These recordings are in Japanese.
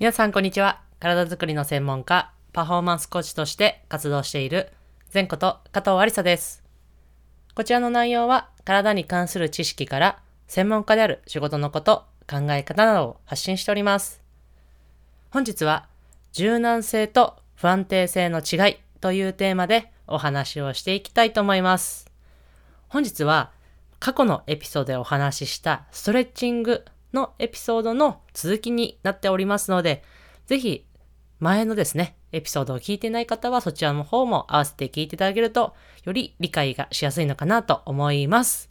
皆さんこんにちは。体づくりの専門家、パフォーマンスコーチとして活動している前こと加藤ありさです。こちらの内容は体に関する知識から専門家である仕事のこと、考え方などを発信しております。本日は柔軟性と不安定性の違いというテーマでお話をしていきたいと思います。本日は過去のエピソードでお話ししたストレッチングのエピソードの続きになっておりますので、ぜひ前のですね、エピソードを聞いてない方はそちらの方も合わせて聞いていただけると、より理解がしやすいのかなと思います。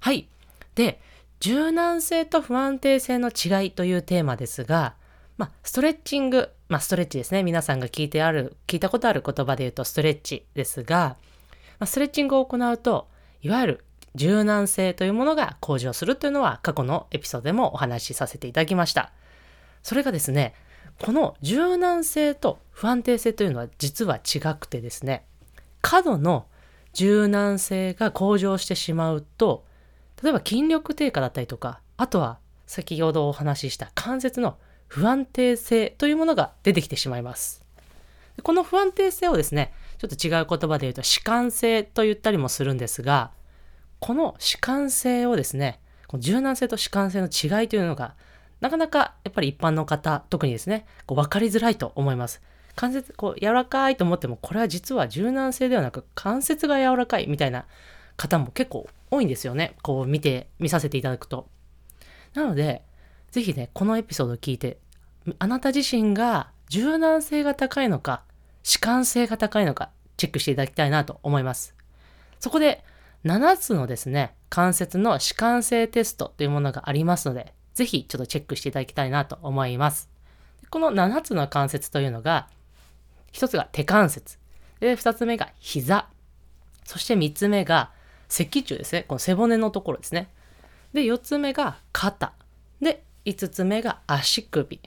はい。で、柔軟性と不安定性の違いというテーマですが、まあ、ストレッチング、まあ、ストレッチですね。皆さんが聞いてある、聞いたことある言葉で言うとストレッチですが、まあ、ストレッチングを行うと、いわゆる柔軟性というものが向上するというのは過去のエピソードでもお話しさせていただきました。それがですね、この柔軟性と不安定性というのは実は違くてですね、過度の柔軟性が向上してしまうと、例えば筋力低下だったりとか、あとは先ほどお話しした関節の不安定性というものが出てきてしまいます。この不安定性をですね、ちょっと違う言葉で言うと弛緩性と言ったりもするんですが、この弛緩性をですね、この柔軟性と弛緩性の違いというのが、なかなかやっぱり一般の方、特にですね、こう分かりづらいと思います。関節、こう柔らかいと思っても、これは実は柔軟性ではなく関節が柔らかいみたいな方も結構多いんですよね。こう見て、見させていただくと。なので、ぜひね、このエピソードを聞いて、あなた自身が柔軟性が高いのか、弛緩性が高いのか、チェックしていただきたいなと思います。そこで、7つのですね、関節の弛緩性テストというものがありますので、ぜひちょっとチェックしていただきたいなと思います。この7つの関節というのが、1つが手関節、で2つ目が膝、そして3つ目が脊柱ですね、この背骨のところですね。で、4つ目が肩。で、5つ目が足首。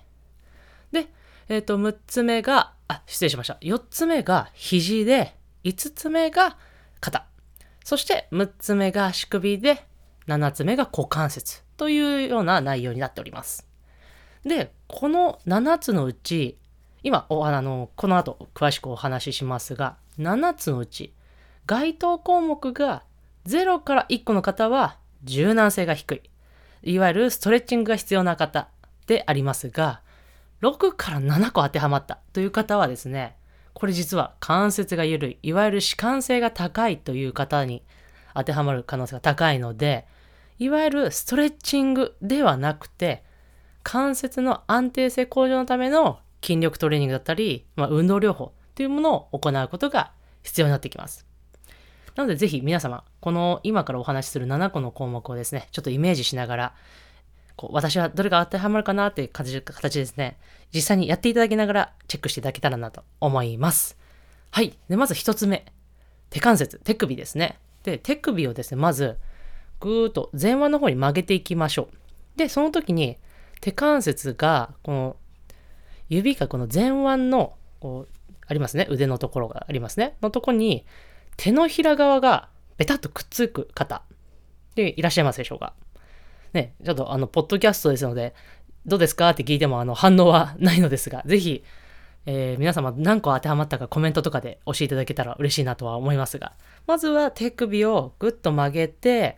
で、えっ、と、6つ目が、あ、失礼しました。4つ目が肘で、5つ目が肩。そして6つ目が足首で、7つ目が股関節というような内容になっております。で、この7つのうち、今おあの、この後詳しくお話ししますが、7つのうち、該当項目が0から1個の方は柔軟性が低い。いわゆるストレッチングが必要な方でありますが、6から7個当てはまったという方はですね、これ実は関節が緩い、いわゆる弛緩性が高いという方に当てはまる可能性が高いので、いわゆるストレッチングではなくて、関節の安定性向上のための筋力トレーニングだったり、まあ、運動療法というものを行うことが必要になってきます。なのでぜひ皆様、この今からお話しする7個の項目をですね、ちょっとイメージしながら、こう私はどれが当てはまるかなっていう形ですね、実際にやっていただきながらチェックしていただけたらなと思います。はい。で、まず1つ目。手関節、手首ですね。で、手首をですね、まず、ぐーっと前腕の方に曲げていきましょう。で、その時に手関節が、この指がこの前腕の、こう、ありますね。腕のところがありますね。のところに、手のひら側がベタッとくっつく方でいらっしゃいますでしょうか。ね、ちょっとあの、ポッドキャストですので、どうですか？って聞いてもあの反応はないのですが、ぜひ、えー皆様何個当てはまったかコメントとかで教えていただけたら嬉しいなとは思いますが、まずは手首をぐっと曲げて、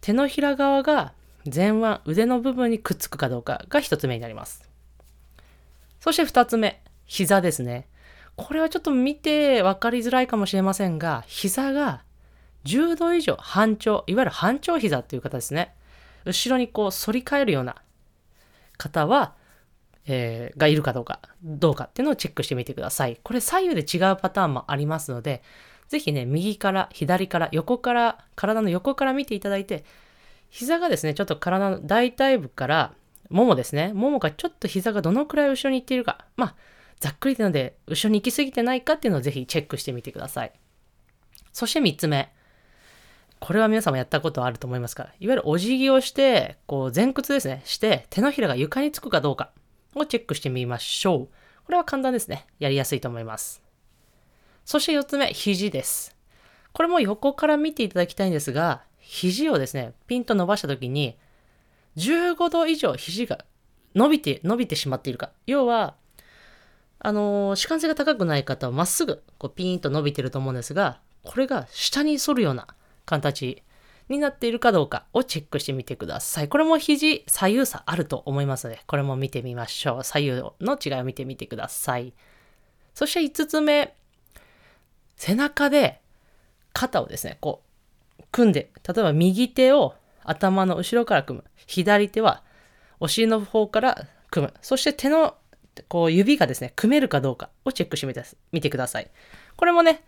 手のひら側が前腕、腕の部分にくっつくかどうかが一つ目になります。そして二つ目、膝ですね。これはちょっと見て分かりづらいかもしれませんが、膝が10度以上半長、いわゆる半長膝っていう方ですね。後ろにこう反り返るような方は、えーがいるかどうか、どうかっていうのをチェックしてみてください。これ左右で違うパターンもありますので、ぜひね、右から左から横から、体の横から見ていただいて、膝がですね、ちょっと体の大腿部から、ももですね、ももがちょっと膝がどのくらい後ろに行っているか、まあ、ざっくりなので、後ろに行き過ぎてないかっていうのをぜひチェックしてみてください。そして3つ目。これは皆さんもやったことあると思いますが、いわゆるお辞儀をして、こう前屈ですね、して、手のひらが床につくかどうかをチェックしてみましょう。これは簡単ですね。やりやすいと思います。そして4つ目、肘です。これも横から見ていただきたいんですが、肘をですね、ピンと伸ばした時に、15度以上肘が伸びて、伸びてしまっているか。要は、あのー、主観性が高くない方はまっすぐ、こうピーンと伸びてると思うんですが、これが下に反るような形になっているかどうかをチェックしてみてください。これも肘、左右差あると思いますので、これも見てみましょう。左右の違いを見てみてください。そして5つ目、背中で肩をですね、こう、組んで、例えば右手を頭の後ろから組む。左手はお尻の方から組む。そして手のこう指がですね、組めるかどうかをチェックしてみてください。これもね、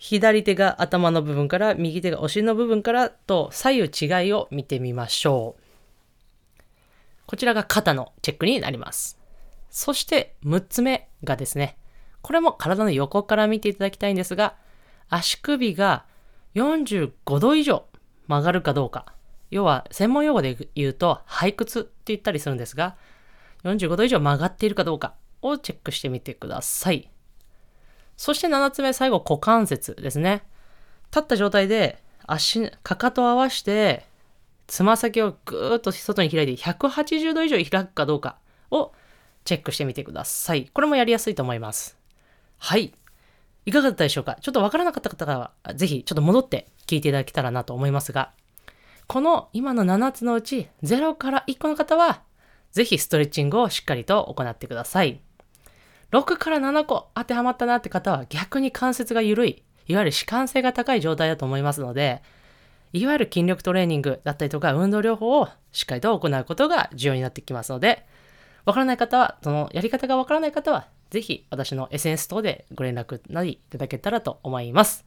左手が頭の部分から、右手がお尻の部分からと左右違いを見てみましょう。こちらが肩のチェックになります。そして6つ目がですね、これも体の横から見ていただきたいんですが、足首が45度以上曲がるかどうか。要は専門用語で言うと背屈って言ったりするんですが、45度以上曲がっているかどうかをチェックしてみてください。そして7つ目、最後、股関節ですね。立った状態で足、かかとを合わして、つま先をぐーっと外に開いて180度以上開くかどうかをチェックしてみてください。これもやりやすいと思います。はい。いかがだったでしょうか？ちょっとわからなかった方は、ぜひちょっと戻って聞いていただけたらなと思いますが、この今の7つのうち0から1個の方は、ぜひストレッチングをしっかりと行ってください。6から7個当てはまったなって方は逆に関節が緩い、いわゆる弛緩性が高い状態だと思いますので、いわゆる筋力トレーニングだったりとか運動療法をしっかりと行うことが重要になってきますので、わからない方は、そのやり方がわからない方は、ぜひ私の SNS 等でご連絡なりいただけたらと思います。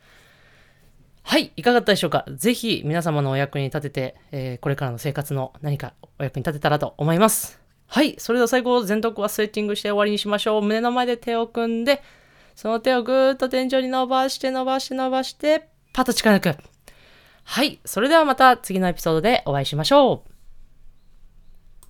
はい、いかがだったでしょうか？ぜひ皆様のお役に立てて、えー、これからの生活の何かお役に立てたらと思います。はい、それでは最後、全徳はストレッチングして終わりにしましょう。胸の前で手を組んで、その手をぐーっと天井に伸ばして伸ばして伸ばして、パッと力抜く。はい、それではまた次のエピソードでお会いしましょう。